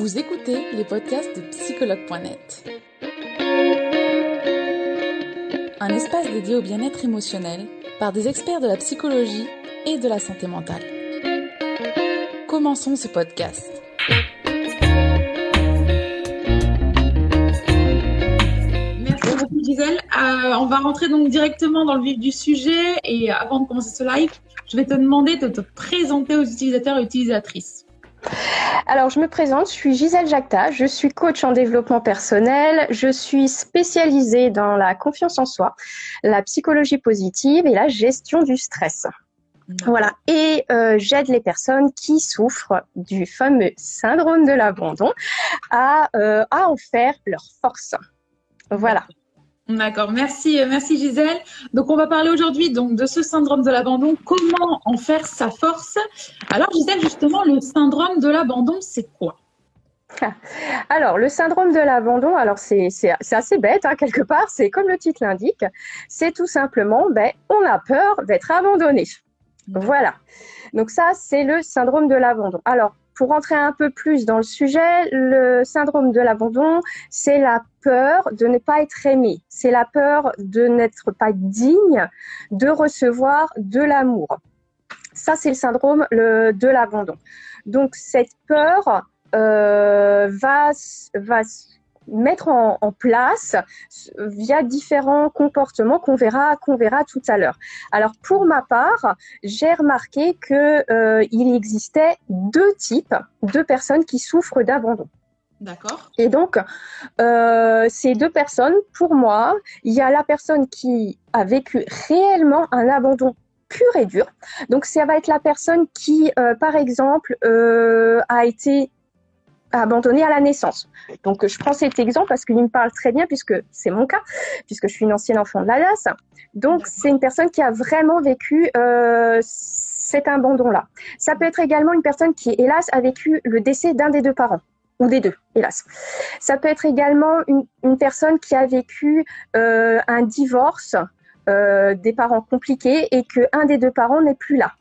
Vous écoutez les podcasts de psychologue.net. Un espace dédié au bien-être émotionnel par des experts de la psychologie et de la santé mentale. Commençons ce podcast. Merci beaucoup Gisèle. Euh, on va rentrer donc directement dans le vif du sujet et avant de commencer ce live, je vais te demander de te présenter aux utilisateurs et utilisatrices. Alors, je me présente, je suis Gisèle Jacta, je suis coach en développement personnel, je suis spécialisée dans la confiance en soi, la psychologie positive et la gestion du stress. Voilà, et euh, j'aide les personnes qui souffrent du fameux syndrome de l'abandon à, euh, à en faire leur force. Voilà. D'accord, merci, euh, merci Gisèle. Donc on va parler aujourd'hui donc de ce syndrome de l'abandon, comment en faire sa force? Alors Gisèle, justement, le syndrome de l'abandon, c'est quoi? Alors, le syndrome de l'abandon, alors c'est assez bête, hein, quelque part, c'est comme le titre l'indique, c'est tout simplement, ben, on a peur d'être abandonné. Voilà. Donc ça, c'est le syndrome de l'abandon. Alors, pour rentrer un peu plus dans le sujet, le syndrome de l'abandon, c'est la peur de ne pas être aimé, c'est la peur de n'être pas digne de recevoir de l'amour. Ça, c'est le syndrome de l'abandon. Donc, cette peur euh, va, va mettre en, place via différents comportements qu'on verra qu'on verra tout à l'heure. Alors pour ma part, j'ai remarqué que euh, il existait deux types de personnes qui souffrent d'abandon. D'accord. Et donc, euh, ces deux personnes, pour moi, il y a la personne qui a vécu réellement un abandon pur et dur. Donc, ça va être la personne qui, euh, par exemple, a été abandonné à la naissance. Donc, je prends cet exemple parce qu'il me parle très bien puisque c'est mon cas, puisque je suis une ancienne enfant de l'Alsace. Donc, c'est une personne qui a vraiment vécu euh, cet abandon-là. Ça peut être également une personne qui, hélas, a vécu le décès d'un des deux parents ou des deux, hélas. Ça peut être également une, une personne qui a vécu euh, un divorce, euh, des parents compliqués et que un des deux parents n'est plus là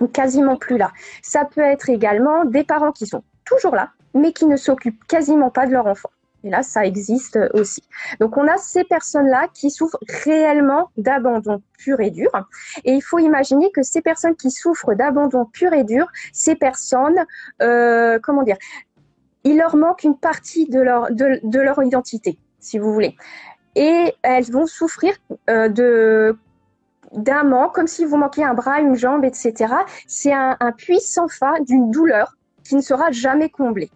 ou quasiment plus là. Ça peut être également des parents qui sont toujours là, mais qui ne s'occupent quasiment pas de leur enfant. Et là, ça existe aussi. Donc, on a ces personnes-là qui souffrent réellement d'abandon pur et dur. Et il faut imaginer que ces personnes qui souffrent d'abandon pur et dur, ces personnes, euh, comment dire, il leur manque une partie de leur, de, leur identité, si vous voulez. Et elles vont souffrir euh, de d'un manque, comme si vous manquiez un bras, une jambe, etc. C'est un, un puissant fa d'une douleur qui ne sera jamais comblée.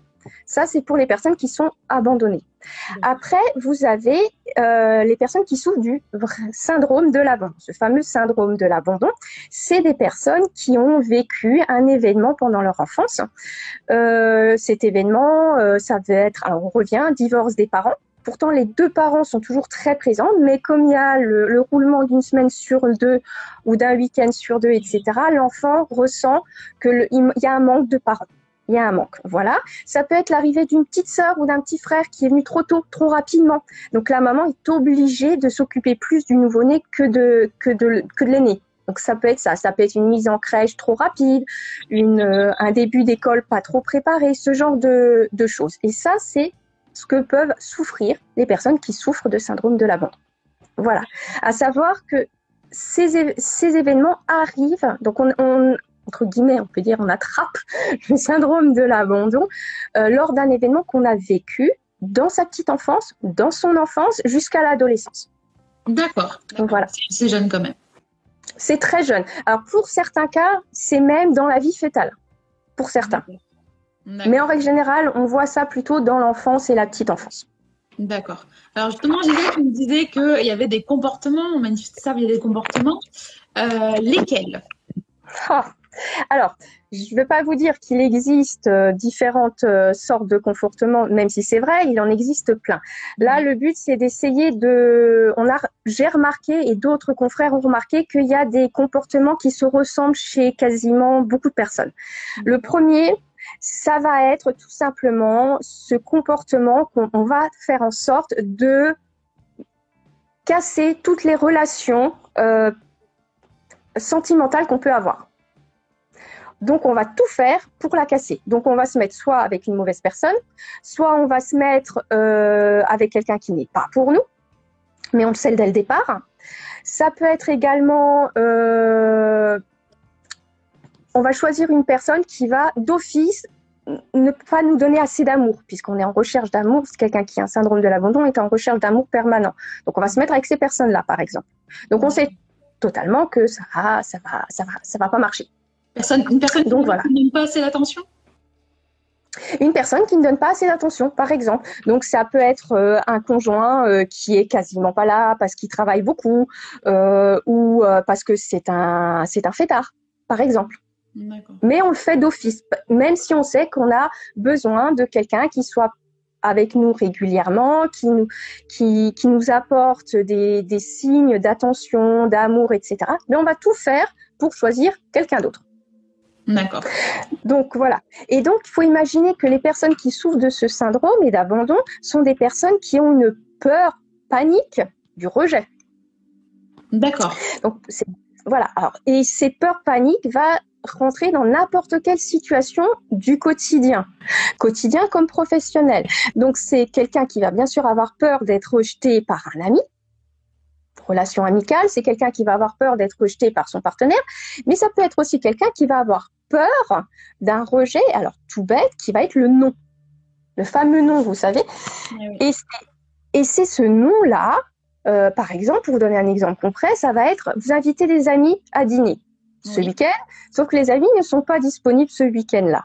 Ça, c'est pour les personnes qui sont abandonnées. Après, vous avez euh, les personnes qui souffrent du syndrome de l'abandon. Ce fameux syndrome de l'abandon, c'est des personnes qui ont vécu un événement pendant leur enfance. Euh, cet événement, euh, ça va être, alors on revient, divorce des parents. Pourtant, les deux parents sont toujours très présents, mais comme il y a le, roulement d'une semaine sur deux ou d'un week-end sur deux, etc., l'enfant ressent qu'il y a un manque de parents il y a un manque. Voilà. Ça peut être l'arrivée d'une petite sœur ou d'un petit frère qui est venu trop tôt, trop rapidement. Donc la maman est obligée de s'occuper plus du nouveau-né que de, que de, que de l'aîné. Donc ça peut être ça, ça peut être une mise en crèche trop rapide, euh, un début d'école pas trop préparé, ce genre de, choses. Et ça, c'est ce que peuvent souffrir les personnes qui souffrent de syndrome de l'abandon. Voilà. À savoir que ces, ces événements arrivent, donc on, on, entre guillemets, on peut dire, on attrape le syndrome de l'abandon euh, lors d'un événement qu'on a vécu dans sa petite enfance, dans son enfance, jusqu'à l'adolescence. D'accord. Voilà. C'est jeune quand même. C'est très jeune. Alors pour certains cas, c'est même dans la vie fétale. Pour certains. Mais en règle générale, on voit ça plutôt dans l'enfance et la petite enfance. D'accord. Alors justement, Gisèle, tu me disais qu'il y avait des comportements, on manifestait ça via des comportements. Euh, lesquels? Ah, alors, je ne veux pas vous dire qu'il existe euh, différentes euh, sortes de comportements, même si c'est vrai, il en existe plein. Là, le but, c'est d'essayer de. On a, j'ai remarqué et d'autres confrères ont remarqué qu'il y a des comportements qui se ressemblent chez quasiment beaucoup de personnes. Le premier, ça va être tout simplement ce comportement qu'on va faire en sorte de casser toutes les relations euh, sentimentales qu'on peut avoir Donc, on va tout faire pour la casser. Donc, on va se mettre soit avec une mauvaise personne, soit on va se mettre euh, avec quelqu'un qui n'est pas pour nous, mais on le sait dès le départ. Ça peut être également, euh, on va choisir une personne qui va d'office ne pas nous donner assez d'amour, puisqu'on est en recherche d'amour. Quelqu'un qui a un syndrome de l'abandon est en recherche d'amour permanent. Donc, on va se mettre avec ces personnes-là, par exemple. Donc, on sait totalement que ça ça va, ça va, ça va pas marcher. Personne, une personne Donc, qui ne donne pas assez d'attention Une personne qui ne donne pas assez d'attention, par exemple. Donc, ça peut être euh, un conjoint euh, qui est quasiment pas là parce qu'il travaille beaucoup euh, ou parce que c'est un, c'est un fêtard, par exemple. Mais on le fait d'office, même si on sait qu'on a besoin de quelqu'un qui soit avec nous régulièrement, qui nous, qui, qui nous apporte des, des signes d'attention, d'amour, etc. Mais on va tout faire pour choisir quelqu'un d'autre. D'accord. Donc voilà. Et donc, il faut imaginer que les personnes qui souffrent de ce syndrome et d'abandon sont des personnes qui ont une peur panique du rejet. D'accord. Donc voilà. Alors, et ces peurs paniques va rentrer dans n'importe quelle situation du quotidien, quotidien comme professionnel. Donc c'est quelqu'un qui va bien sûr avoir peur d'être rejeté par un ami. Relation amicale, c'est quelqu'un qui va avoir peur d'être rejeté par son partenaire, mais ça peut être aussi quelqu'un qui va avoir peur d'un rejet, alors tout bête, qui va être le non. Le fameux non, vous savez. Oui. Et c'est- ce nom-là, euh, par exemple, pour vous donner un exemple concret, ça va être vous invitez des amis à dîner ce week-end, sauf que les amis ne sont pas disponibles ce week-end-là.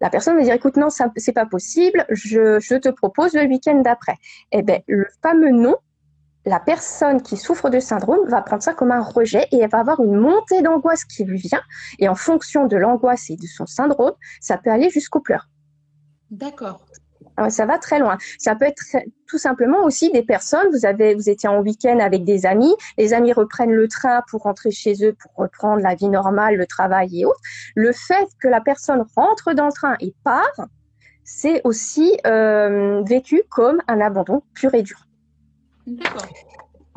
La personne va dire écoute non, ça c'est pas possible, je, je te propose le week-end d'après. Eh ben le fameux non, la personne qui souffre de syndrome va prendre ça comme un rejet et elle va avoir une montée d'angoisse qui lui vient. Et en fonction de l'angoisse et de son syndrome, ça peut aller jusqu'aux pleurs. D'accord. Ah, Ça va très loin. Ça peut être tout simplement aussi des personnes, vous avez, vous étiez en week-end avec des amis, les amis reprennent le train pour rentrer chez eux, pour reprendre la vie normale, le travail et autres. Le fait que la personne rentre dans le train et part, c'est aussi euh, vécu comme un abandon pur et dur.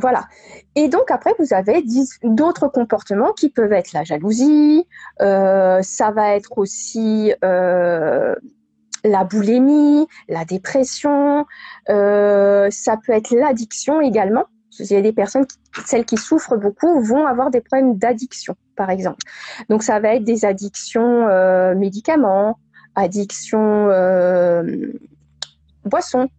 Voilà. Et donc après, vous avez d'autres comportements qui peuvent être la jalousie, euh, ça va être aussi euh, la boulimie, la dépression, euh, ça peut être l'addiction également. Il y a des personnes, celles qui souffrent beaucoup, vont avoir des problèmes d'addiction, par exemple. Donc ça va être des addictions médicaments, addictions boissons,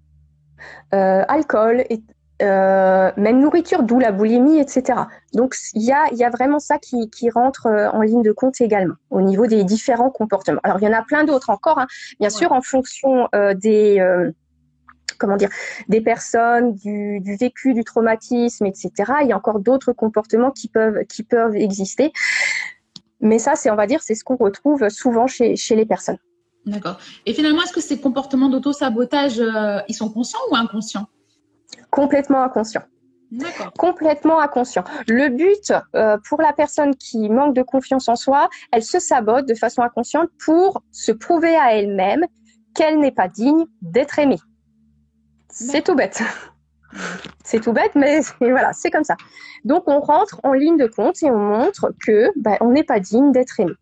alcool, et, euh, même nourriture, d'où la boulimie, etc. Donc il y a, il y a vraiment ça qui, qui rentre euh, en ligne de compte également au niveau des différents comportements. Alors il y en a plein d'autres encore, hein. bien Ouais. sûr en fonction euh, des euh, comment dire des personnes, du, du vécu, du traumatisme, etc. Il y a encore d'autres comportements qui peuvent qui peuvent exister. Mais ça, c'est on va dire, c'est ce qu'on retrouve souvent chez, chez les personnes. D'accord. Et finalement, est-ce que ces comportements d'auto-sabotage, ils sont conscients ou inconscients? Complètement inconscient. D'accord. complètement inconscient. Le but euh, pour la personne qui manque de confiance en soi, elle se sabote de façon inconsciente pour se prouver à elle-même qu'elle n'est pas digne d'être aimée. C'est tout bête. C'est tout bête, mais mais voilà, c'est comme ça. Donc on rentre en ligne de compte et on montre que ben, on n'est pas digne d'être aimé.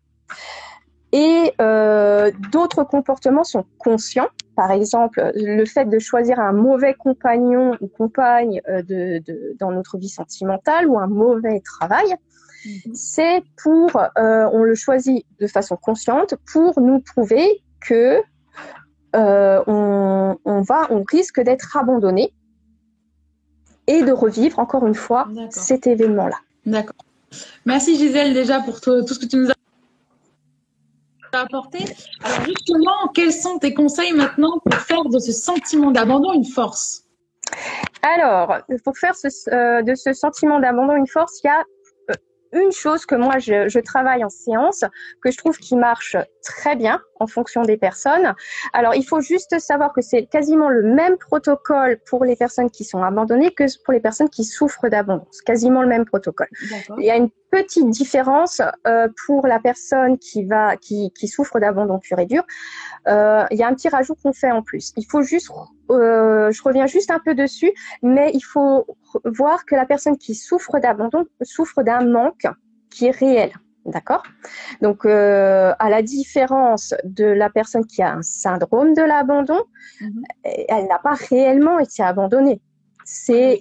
Et euh, d'autres comportements sont conscients. Par exemple, le fait de choisir un mauvais compagnon ou compagne euh, de, de- dans notre vie sentimentale ou un mauvais travail, Mhm. c'est pour, euh, on le choisit de façon consciente pour nous prouver que on, on va, on risque d'être abandonné et de revivre encore une fois cet événement-là. D'accord. Merci Gisèle déjà pour tout, tout ce que tu nous apporté. Alors justement, quels sont tes conseils maintenant pour faire de ce sentiment d'abandon une force? Alors, pour faire euh, de ce sentiment d'abandon une force, il y a une chose que moi je, je travaille en séance, que je trouve qui marche très bien en fonction des personnes. Alors, il faut juste savoir que c'est quasiment le même protocole pour les personnes qui sont abandonnées que pour les personnes qui souffrent d'abandon. C'est quasiment le même protocole. Il y a une petite différence euh, pour la personne qui va qui, qui souffre d'abandon pur et dur. Euh, il y a un petit rajout qu'on fait en plus. Il faut juste, euh, je reviens juste un peu dessus, mais il faut voir que la personne qui souffre d'abandon souffre d'un manque qui est réel. D'accord? Donc, euh, à la différence de la personne qui a un syndrome de l'abandon, mhm. elle n'a pas réellement été abandonnée. C'est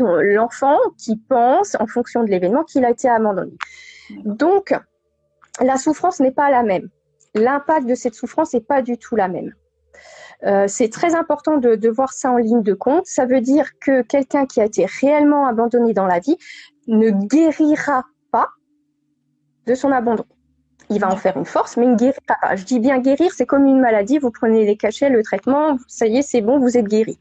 l'enfant qui pense, en fonction de l'événement, qu'il a été abandonné. Donc, la souffrance n'est pas la même. L'impact de cette souffrance n'est pas du tout la même. Euh, c'est très important de, de, voir ça en ligne de compte. Ça veut dire que quelqu'un qui a été réellement abandonné dans la vie ne guérira pas de son abandon. Il va en faire une force, mais il ne guérira pas. Je dis bien guérir, c'est comme une maladie. Vous prenez les cachets, le traitement, ça y est, c'est bon, vous êtes guéri.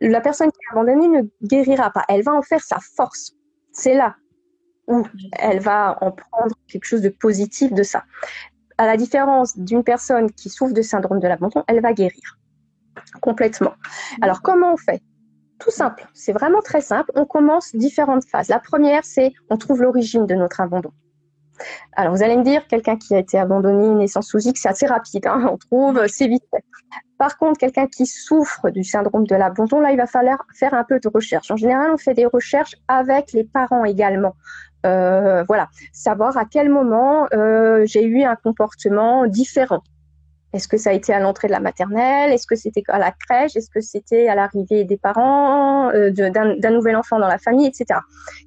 La personne qui est abandonnée ne guérira pas. Elle va en faire sa force. C'est là où elle va en prendre quelque chose de positif de ça. À la différence d'une personne qui souffre de syndrome de l'abandon, elle va guérir complètement. Alors comment on fait? Tout simple, c'est vraiment très simple. On commence différentes phases. La première, c'est on trouve l'origine de notre abandon. Alors, vous allez me dire, quelqu'un qui a été abandonné, naissance sous X, c'est assez rapide, hein, on trouve, c'est vite Par contre, quelqu'un qui souffre du syndrome de l'abandon, là, il va falloir faire un peu de recherche. En général, on fait des recherches avec les parents également. Euh, voilà, savoir à quel moment euh, j'ai eu un comportement différent. Est-ce que ça a été à l'entrée de la maternelle? Est-ce que c'était à la crèche? Est-ce que c'était à l'arrivée des parents, euh, d'un nouvel enfant dans la famille, etc.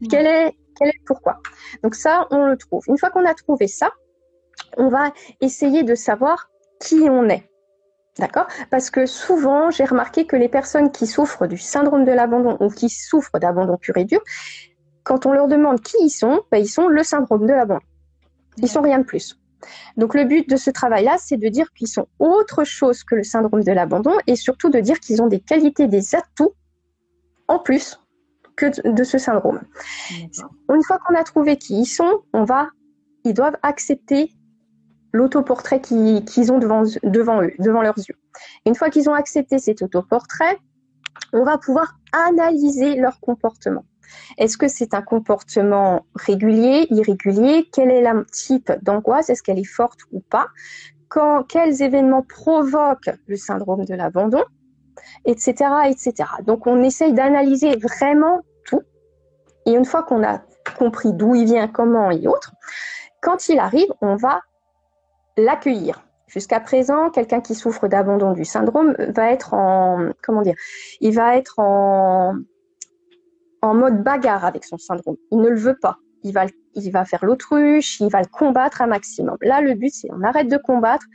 Quel est quel est pourquoi. Donc ça, on le trouve. Une fois qu'on a trouvé ça, on va essayer de savoir qui on est. D'accord? Parce que souvent, j'ai remarqué que les personnes qui souffrent du syndrome de l'abandon ou qui souffrent d'abandon pur et dur, quand on leur demande qui ils sont, ben, ils sont le syndrome de l'abandon. Ils sont rien de plus. Donc le but de ce travail-là, c'est de dire qu'ils sont autre chose que le syndrome de l'abandon et surtout de dire qu'ils ont des qualités, des atouts en plus que de ce syndrome. Une fois qu'on a trouvé qui ils sont, on va, ils doivent accepter l'autoportrait qu'ils ont devant, devant eux, devant leurs yeux. une fois qu'ils ont accepté cet autoportrait, on va pouvoir analyser leur comportement. Est-ce que c'est un comportement régulier, irrégulier? Quel est le type d'angoisse? Est-ce qu'elle est forte ou pas? Quand, Quels événements provoquent le syndrome de l'abandon? Etc. etc. Donc on essaye d'analyser vraiment et une fois qu'on a compris d'où il vient, comment et autres, quand il arrive, on va l'accueillir. Jusqu'à présent, quelqu'un qui souffre d'abandon du syndrome va être en, comment dire, il va être en, en mode bagarre avec son syndrome. Il ne le veut pas. Il va, faire l'autruche, il va le combattre un maximum. Là, le but, c'est on arrête de combattre,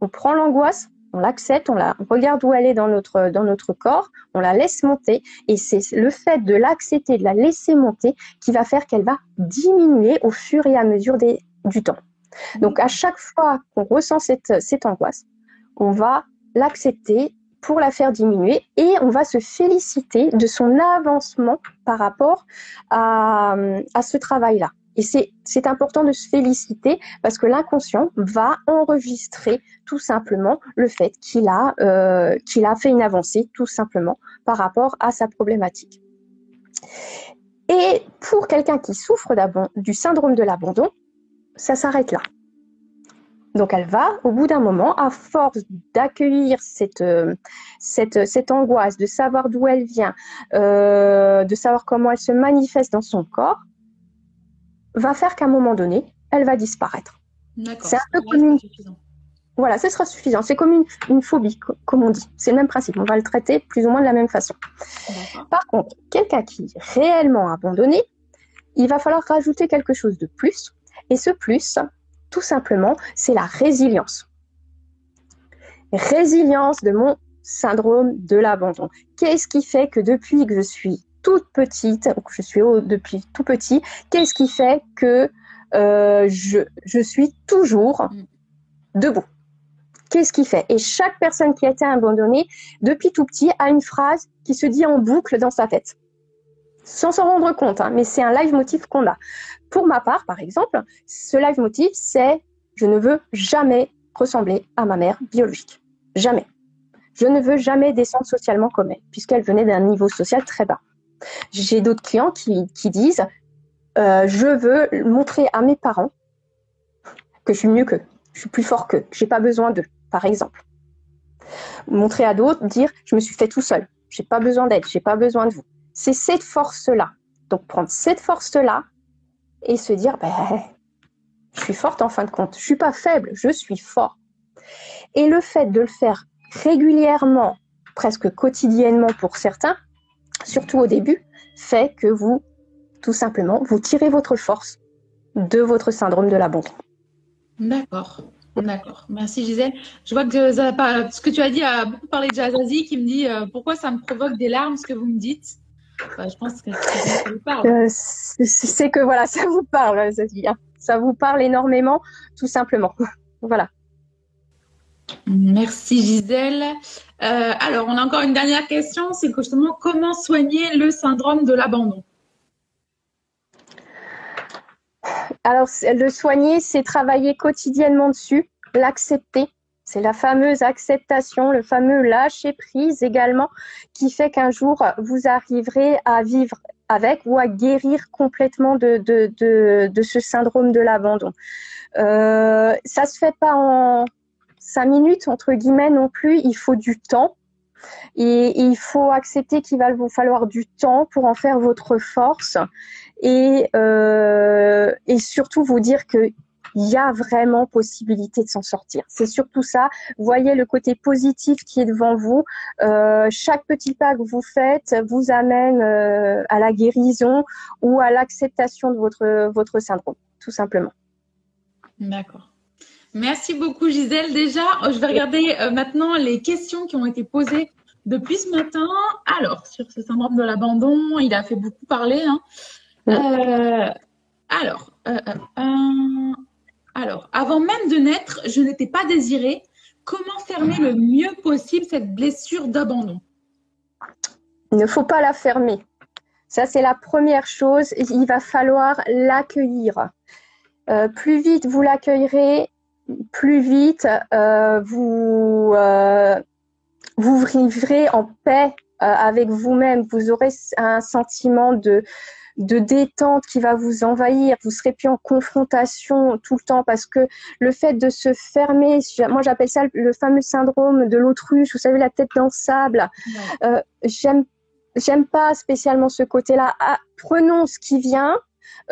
on prend l'angoisse, on l'accepte, on, la, regarde où elle est dans notre, dans notre corps, on la laisse monter et c'est le fait de l'accepter, de la laisser monter qui va faire qu'elle va diminuer au fur et à mesure du temps. Donc à chaque fois qu'on ressent cette, cette angoisse, on va l'accepter pour la faire diminuer et on va se féliciter de son avancement par rapport à, à ce travail-là. Et c'est important de se féliciter parce que l'inconscient va enregistrer tout simplement le fait qu'il a, euh, a fait une avancée tout simplement par rapport à sa problématique. Et pour quelqu'un qui souffre du syndrome de l'abandon, ça s'arrête là. Donc elle va, au bout d'un moment, à force d'accueillir cette, euh, cette, cette, angoisse, de savoir d'où elle vient, euh, de savoir comment elle se manifeste dans son corps, va faire qu'à un moment donné, elle va disparaître. C'est un peu comme une... Voilà, ce sera suffisant. C'est comme une, une, phobie, comme on dit. C'est le même principe. On va le traiter plus ou moins de la même façon. Par contre, quelqu'un qui est réellement abandonné, il va falloir rajouter quelque chose de plus. Et ce plus, tout simplement, c'est la résilience. Résilience de mon syndrome de l'abandon. Qu'est-ce qui fait que depuis que je suis toute petite, je suis depuis tout petit, qu'est-ce qui fait que euh, je, je, suis toujours mm. debout? Qu'est-ce qui fait? Et chaque personne qui a été abandonnée depuis tout petit a une phrase qui se dit en boucle dans sa tête, sans s'en rendre compte, hein, mais c'est un live motif qu'on a. Pour ma part, par exemple, ce live motif, c'est je ne veux jamais ressembler à ma mère biologique. Jamais. Je ne veux jamais descendre socialement comme elle, puisqu'elle venait d'un niveau social très bas. J'ai d'autres clients qui, disent euh, je veux montrer à mes parents que je suis mieux qu'eux, je suis plus fort qu'eux, j'ai pas besoin d'eux, par exemple. Montrer à d'autres, dire je me suis fait tout seul, j'ai pas besoin d'aide, j'ai pas besoin de vous. C'est cette force-là. Donc prendre cette force-là et se dire ben, Je suis forte en fin de compte. Je suis pas faible, je suis fort. Et le fait de le faire régulièrement, presque quotidiennement pour certains, surtout au début, fait que vous, tout simplement, vous tirez votre force de votre syndrome de l'abandon. D'accord. D'accord. Merci Gisèle. Je vois que ce que tu as dit a beaucoup parlé de Jazazi qui me dit euh, pourquoi ça me provoque des larmes ce que vous me dites? je pense que ça vous parle. Euh, c'est que voilà, ça vous parle, Zazie. Hein. Ça vous parle énormément, tout simplement. voilà. Merci Gisèle. Euh, alors, on a encore une dernière question, c'est justement comment soigner le syndrome de l'abandon? Alors, le soigner, c'est travailler quotidiennement dessus, l'accepter. C'est la fameuse acceptation, le fameux lâcher prise également, qui fait qu'un jour, vous arriverez à vivre avec ou à guérir complètement de, ce syndrome de l'abandon. Euh, ça se fait pas en cinq minutes, entre guillemets, non plus. Il faut du temps. Et, il faut accepter qu'il va vous falloir du temps pour en faire votre force et, euh, et surtout vous dire que il y a vraiment possibilité de s'en sortir. C'est surtout ça. Voyez le côté positif qui est devant vous. Euh, chaque petit pas que vous faites vous amène euh, à la guérison ou à l'acceptation de votre, votre syndrome, tout simplement. D'accord. Merci beaucoup Gisèle. Déjà, je vais regarder euh, maintenant les questions qui ont été posées depuis ce matin. Alors, sur ce syndrome de l'abandon, il a fait beaucoup parler. Hein. Euh, alors, euh, alors, avant même de naître, je n'étais pas désirée. Comment fermer le mieux possible cette blessure d'abandon? Il ne faut pas la fermer. Ça, c'est la première chose. Il va falloir l'accueillir. plus vite vous l'accueillerez, plus vite, euh, vous, euh, vous vivrez en paix euh, avec vous-même. Vous aurez un sentiment de, de détente qui va vous envahir. Vous serez plus en confrontation tout le temps parce que le fait de se fermer, moi j'appelle ça le fameux syndrome de l'autruche. Vous savez la tête dans le sable. j'aime j'aime pas spécialement ce côté-là. Ah, prenons ce qui vient.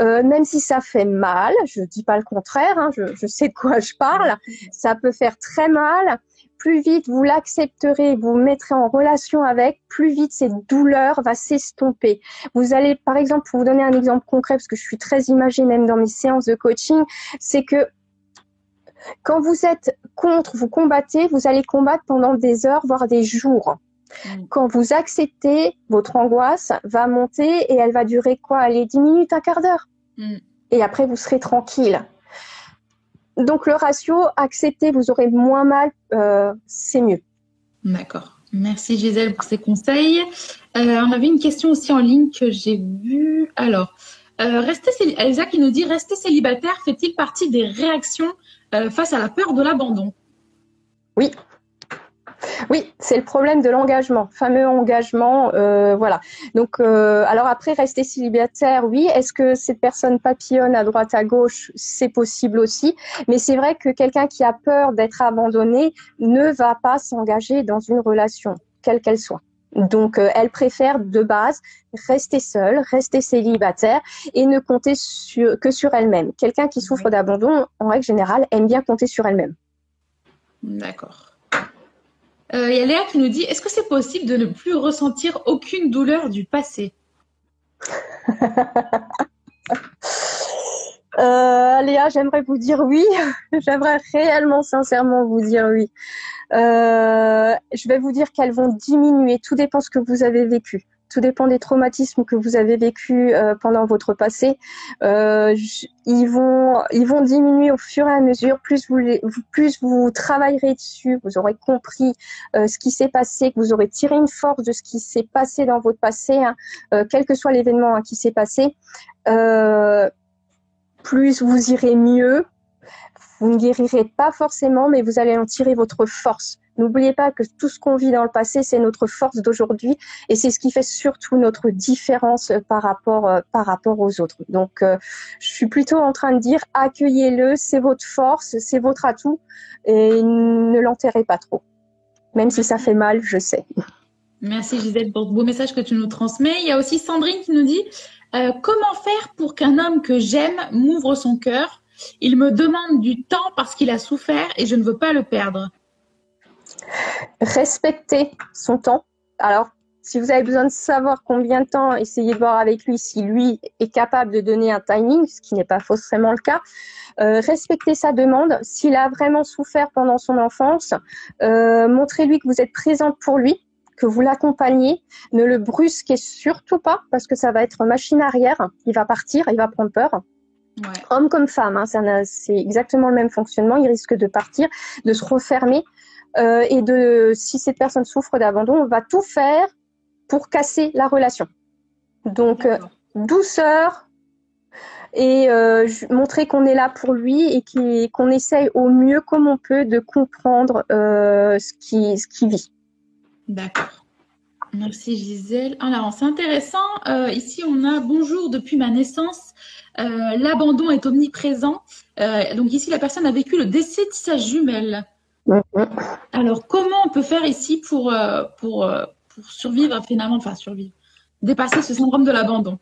Euh, même si ça fait mal, je dis pas le contraire, hein, je, sais de quoi je parle, ça peut faire très mal. Plus vite vous l'accepterez, vous, vous mettrez en relation avec, plus vite cette douleur va s'estomper. Vous allez, par exemple, pour vous donner un exemple concret, parce que je suis très imagée même dans mes séances de coaching, c'est que quand vous êtes contre, vous combattez, vous allez combattre pendant des heures, voire des jours. Mm. Quand vous acceptez, votre angoisse va monter et elle va durer quoi? Allez, 10 minutes, un quart d'heure. Mm. Et après, vous serez tranquille. Donc, le ratio, accepter, vous aurez moins mal, euh, c'est mieux. D'accord. Merci Gisèle pour ces conseils. Euh, on avait une question aussi en ligne que j'ai vue. Alors, euh, rester Elsa qui nous dit rester célibataire fait-il partie des réactions face à la peur de l'abandon? Oui, oui, c'est le problème de l'engagement, fameux engagement, euh, voilà. Donc, euh, alors après, rester célibataire, oui. Est-ce que cette personne papillonne à droite, à gauche? C'est possible aussi. Mais c'est vrai que quelqu'un qui a peur d'être abandonné ne va pas s'engager dans une relation, quelle qu'elle soit. Donc, euh, elle préfère de base rester seule, rester célibataire et ne compter que sur elle-même. Quelqu'un qui souffre d'abandon, en règle générale, aime bien compter sur elle-même. D'accord. Il y a Léa qui nous dit Est-ce que c'est possible de ne plus ressentir aucune douleur du passé? Euh, Léa, j'aimerais vous dire oui. j'aimerais réellement, sincèrement vous dire oui. Euh, je vais vous dire qu'elles vont diminuer. Tout dépend ce que vous avez vécu. Tout dépend des traumatismes que vous avez vécu euh, pendant votre passé. Euh, ils vont, ils vont diminuer au fur et à mesure. Plus vous, plus vous travaillerez dessus, vous aurez compris euh, ce qui s'est passé, que vous aurez tiré une force de ce qui s'est passé dans votre passé, hein, quel que soit l'événement hein, qui s'est passé. plus vous irez mieux. Vous ne guérirez pas forcément, mais vous allez en tirer votre force. N'oubliez pas que tout ce qu'on vit dans le passé, c'est notre force d'aujourd'hui et c'est ce qui fait surtout notre différence par rapport, euh, par rapport aux autres. Donc, euh, je suis plutôt en train de dire accueillez-le, c'est votre force, c'est votre atout et ne l'enterrez pas trop. Même si ça fait mal, je sais. Merci Gisèle pour ce beau message que tu nous transmets. Il y a aussi Sandrine qui nous dit euh, comment faire pour qu'un homme que j'aime m'ouvre son cœur? Il me demande du temps parce qu'il a souffert et je ne veux pas le perdre. Respecter son temps. Alors, si vous avez besoin de savoir combien de temps, essayez de voir avec lui si lui est capable de donner un timing, ce qui n'est pas forcément le cas. Euh, respecter sa demande. S'il a vraiment souffert pendant son enfance, euh, montrez-lui que vous êtes présente pour lui, que vous l'accompagnez. Ne le brusquez surtout pas parce que ça va être machine arrière. Il va partir, il va prendre peur. Homme comme femme, hein, c'est exactement le même fonctionnement. Il risque de partir, de se refermer. Euh, et de si cette personne souffre d'abandon, on va tout faire pour casser la relation. Donc douceur, et euh, montrer qu'on est là pour lui et qu'on essaye au mieux comme on peut de comprendre euh, ce qui ce qui vit. D'accord. Merci Gisèle. Alors c'est intéressant. Euh, ici on a bonjour depuis ma naissance. L'abandon est omniprésent. donc ici la personne a vécu le décès de sa jumelle. Alors comment on peut faire ici pour pour pour survivre finalement, enfin survivre, dépasser ce syndrome de l'abandon?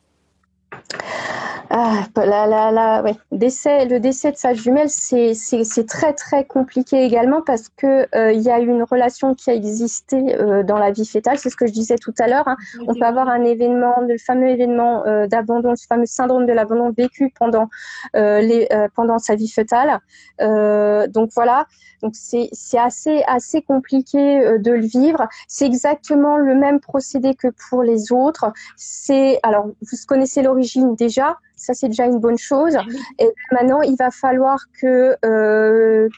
Ah, la, la, la, ouais. décès, le décès de sa jumelle, c'est très très compliqué également parce que euh, il y a une relation qui a existé euh, dans la vie fétale. C'est ce que je disais tout à l'heure. Hein. On peut avoir un événement, le fameux événement euh, d'abandon, le fameux syndrome de l'abandon vécu pendant les pendant sa vie fétale. donc voilà. Donc c'est assez assez compliqué de le vivre. C'est exactement le même procédé que pour les autres. C'est alors vous connaissez l'origine déjà. Ça, c'est déjà une bonne chose. Et maintenant, il va falloir que, euh,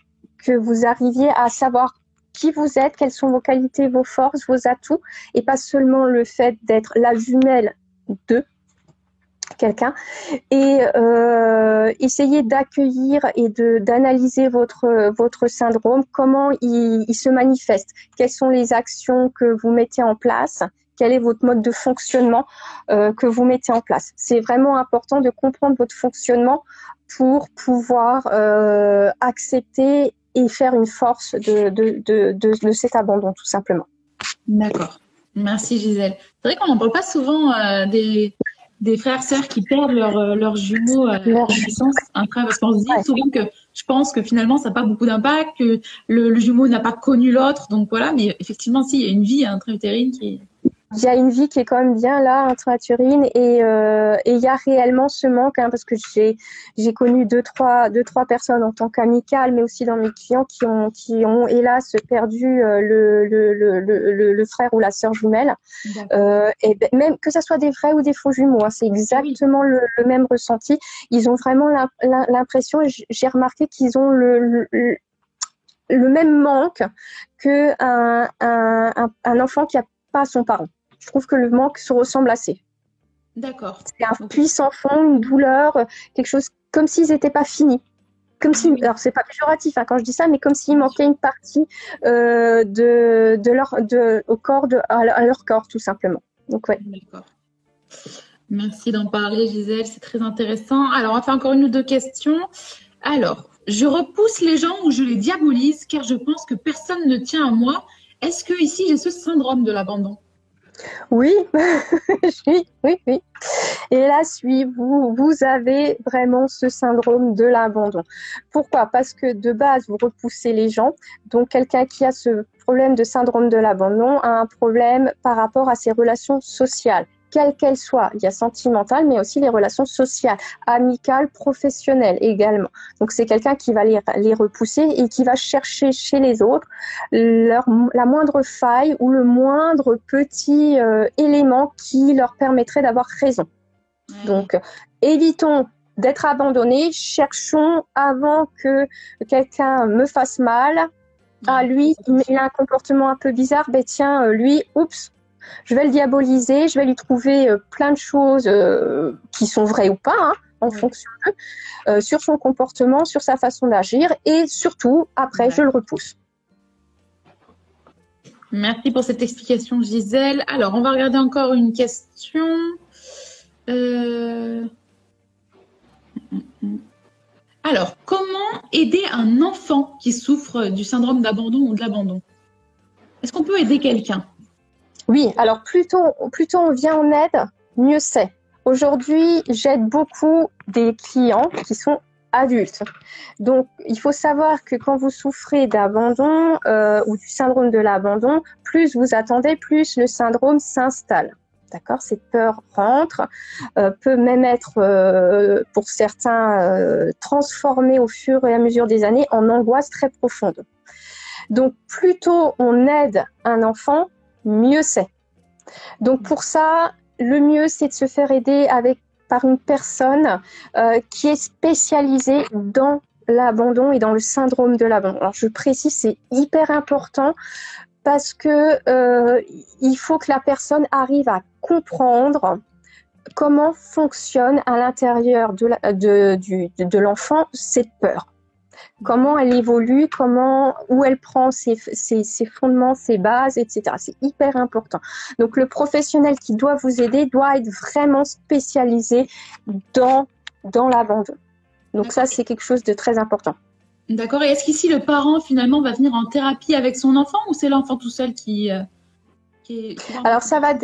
que vous arriviez à savoir qui vous êtes, quelles sont vos qualités, vos forces, vos atouts, et pas seulement le fait d'être la jumelle de quelqu'un et euh, essayer d'accueillir et de d'analyser votre votre syndrome comment il, se manifeste quelles sont les actions que vous mettez en place quel est votre mode de fonctionnement euh, que vous mettez en place. C'est vraiment important de comprendre votre fonctionnement pour pouvoir euh, accepter et faire une force de, de, de, de, cet abandon, tout simplement. D'accord. Merci Gisèle. C'est vrai qu'on n'en parle pas souvent euh, des, des frères sœurs qui perdent leurs leur jumeaux à leur après, parce qu'on se dit souvent que je pense que finalement ça n'a pas beaucoup d'impact, que le, le jumeau n'a pas connu l'autre, donc voilà. Mais effectivement, si il y a une vie intra-utérine qui est il y a une vie qui est quand même bien là intra-Turine et euh, et il y a réellement ce manque hein, parce que j'ai j'ai connu deux trois deux trois personnes en tant qu'amicale mais aussi dans mes clients qui ont qui ont hélas perdu euh, le, le, le, le, le frère ou la sœur jumelle. Euh, et ben, même que ça soit des vrais ou des faux jumeaux hein, c'est exactement le, le, même ressenti. Ils ont vraiment l'impression j'ai remarqué qu'ils ont le, le le même manque que un, un, un enfant qui a pas son parent je trouve que le manque se ressemble assez. D'accord. C'est un puissant fond, une douleur, quelque chose comme s'ils n'étaient pas finis. Comme si, alors c'est pas péjoratif hein, quand je dis ça, mais comme s'il manquait une partie euh, de, de leur, de, au corps, de, à, leur corps tout simplement. Donc ouais. D'accord. Merci d'en parler, Gisèle, c'est très intéressant. Alors on va faire encore une ou deux questions. Alors, je repousse les gens ou je les diabolise car je pense que personne ne tient à moi. Est-ce que ici j'ai ce syndrome de l'abandon? oui, oui, oui, oui. Hélas, oui, vous, vous avez vraiment ce syndrome de l'abandon. Pourquoi? Parce que de base, vous repoussez les gens. Donc, quelqu'un qui a ce problème de syndrome de l'abandon a un problème par rapport à ses relations sociales quelles qu'elles soient. Il y a sentimentales, mais aussi les relations sociales, amicales, professionnelles également. Donc c'est quelqu'un qui va les, les, repousser et qui va chercher chez les autres leur, la moindre faille ou le moindre petit euh, élément qui leur permettrait d'avoir raison. Donc évitons d'être abandonnés, cherchons avant que quelqu'un me fasse mal. Ah, lui, il a un comportement un peu bizarre, ben tiens, euh, lui, oups, je vais le diaboliser, je vais lui trouver euh, plein de choses euh, qui sont vraies ou pas, hein, en fonction de, euh, sur son comportement, sur sa façon d'agir, et surtout, après, je le repousse. Merci pour cette explication, Gisèle. Alors, on va regarder encore une question. Alors, comment aider un enfant qui souffre du syndrome d'abandon ou de l'abandon? Est-ce qu'on peut aider quelqu'un? Oui, alors plus tôt, on vient en aide, mieux c'est. Aujourd'hui, j'aide beaucoup des clients qui sont adulte. Donc, il faut savoir que quand vous souffrez d'abandon euh, ou du syndrome de l'abandon, plus vous attendez, plus le syndrome s'installe. D'accord? Cette peur rentre, euh, peut même être, euh, pour certains, euh, transformée au fur et à mesure des années en angoisse très profonde. Donc, plus tôt on aide un enfant, mieux c'est. Donc, pour ça, le mieux, c'est de se faire aider avec, par une personne qui est spécialisée dans l'abandon et dans le syndrome de l'abandon. Alors, je précise, c'est hyper important parce que euh, il faut que la personne arrive à comprendre comment fonctionne à l'intérieur de, de, de, l'enfant cette peur. Comment elle évolue, comment, où elle prend ses, ses, ses fondements, ses bases, etc. C'est hyper important. Donc le professionnel qui doit vous aider doit être vraiment spécialisé dans, dans l'abandon. Donc ça, c'est quelque chose de très important. D'accord. Et est-ce qu'ici le parent finalement va venir en thérapie avec son enfant ou c'est l'enfant tout seul qui, euh, qui, Alors ça va,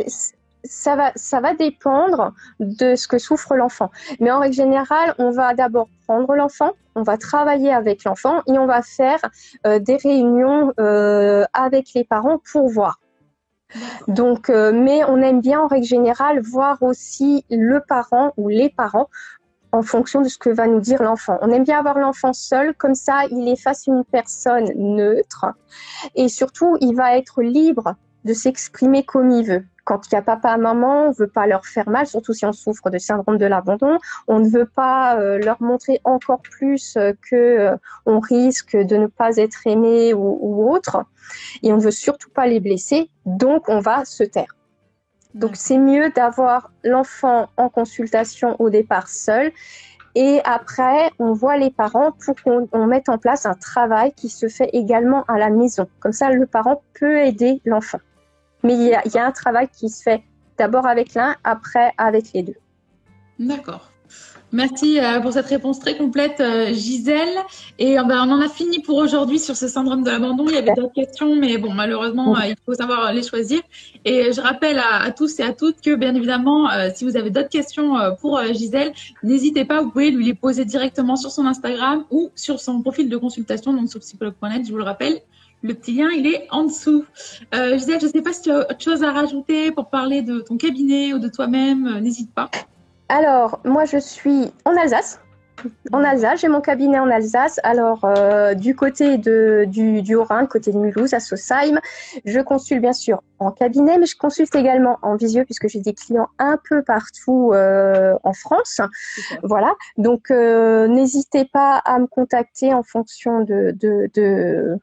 ça va, ça va dépendre de ce que souffre l'enfant. Mais en règle générale, on va d'abord prendre l'enfant, on va travailler avec l'enfant et on va faire euh, des réunions euh, avec les parents pour voir. Donc, mais on aime bien en règle générale voir aussi le parent ou les parents en fonction de ce que va nous dire l'enfant. On aime bien avoir l'enfant seul, comme ça il est face à une personne neutre et surtout il va être libre de s'exprimer comme il veut. Quand il y a papa, maman, on ne veut pas leur faire mal, surtout si on souffre de syndrome de l'abandon. On ne veut pas euh, leur montrer encore plus euh, que euh, on risque de ne pas être aimé ou, ou autre. Et on ne veut surtout pas les blesser, donc on va se taire. Donc c'est mieux d'avoir l'enfant en consultation au départ seul et après, on voit les parents pour qu'on mette en place un travail qui se fait également à la maison. Comme ça, le parent peut aider l'enfant. Mais il y, a, un travail qui se fait d'abord avec l'un, après avec les deux. D'accord. Merci euh, pour cette réponse très complète, euh, Gisèle. Et euh, ben, on en a fini pour aujourd'hui sur ce syndrome de l'abandon. Il y avait d'autres questions, mais bon, malheureusement, il faut savoir les choisir. Et je rappelle à, tous et à toutes que, bien évidemment, si vous avez d'autres questions pour Gisèle, n'hésitez pas, vous pouvez lui les poser directement sur son Instagram ou sur son profil de consultation, donc sur psychologue.net, je vous le rappelle. Le petit lien, il est en dessous. Gisèle, je ne sais pas si tu as autre chose à rajouter pour parler de ton cabinet ou de toi-même. N'hésite pas. Alors, moi, je suis en Alsace. En Alsace, j'ai mon cabinet en Alsace. Alors, euh, du côté de, du, du Haut-Rhin, côté de Mulhouse, à Sosheim, je consulte bien sûr en cabinet, mais je consulte également en visio puisque j'ai des clients un peu partout euh, en France. Voilà. Donc, euh, n'hésitez pas à me contacter en fonction de, de, de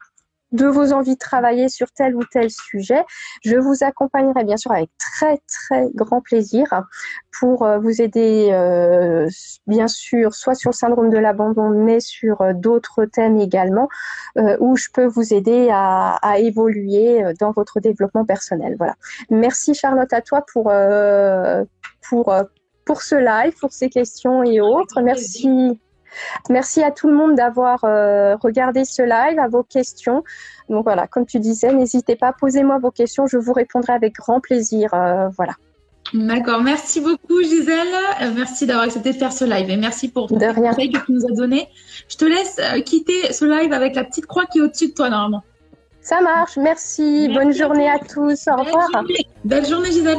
de vos envies de travailler sur tel ou tel sujet. Je vous accompagnerai bien sûr avec très très grand plaisir pour euh, vous aider euh, bien sûr soit sur le syndrome de l'abandon mais sur euh, d'autres thèmes également où je peux vous aider à, à, évoluer dans votre développement personnel. Voilà. Merci Charlotte à toi pour pour pour ce live, pour ces questions et autres. Merci Merci à tout le monde d'avoir euh, regardé ce live, à vos questions. Donc voilà, comme tu disais, n'hésitez pas, posez-moi vos questions, je vous répondrai avec grand plaisir. Euh, voilà. D'accord, merci beaucoup Gisèle, euh, merci d'avoir accepté de faire ce live et merci pour ton conseil que tu nous as donné. Je te laisse quitter ce live avec la petite croix qui est au-dessus de toi normalement. Ça marche, merci. Bonne journée à tous, au revoir. Belle journée Gisèle.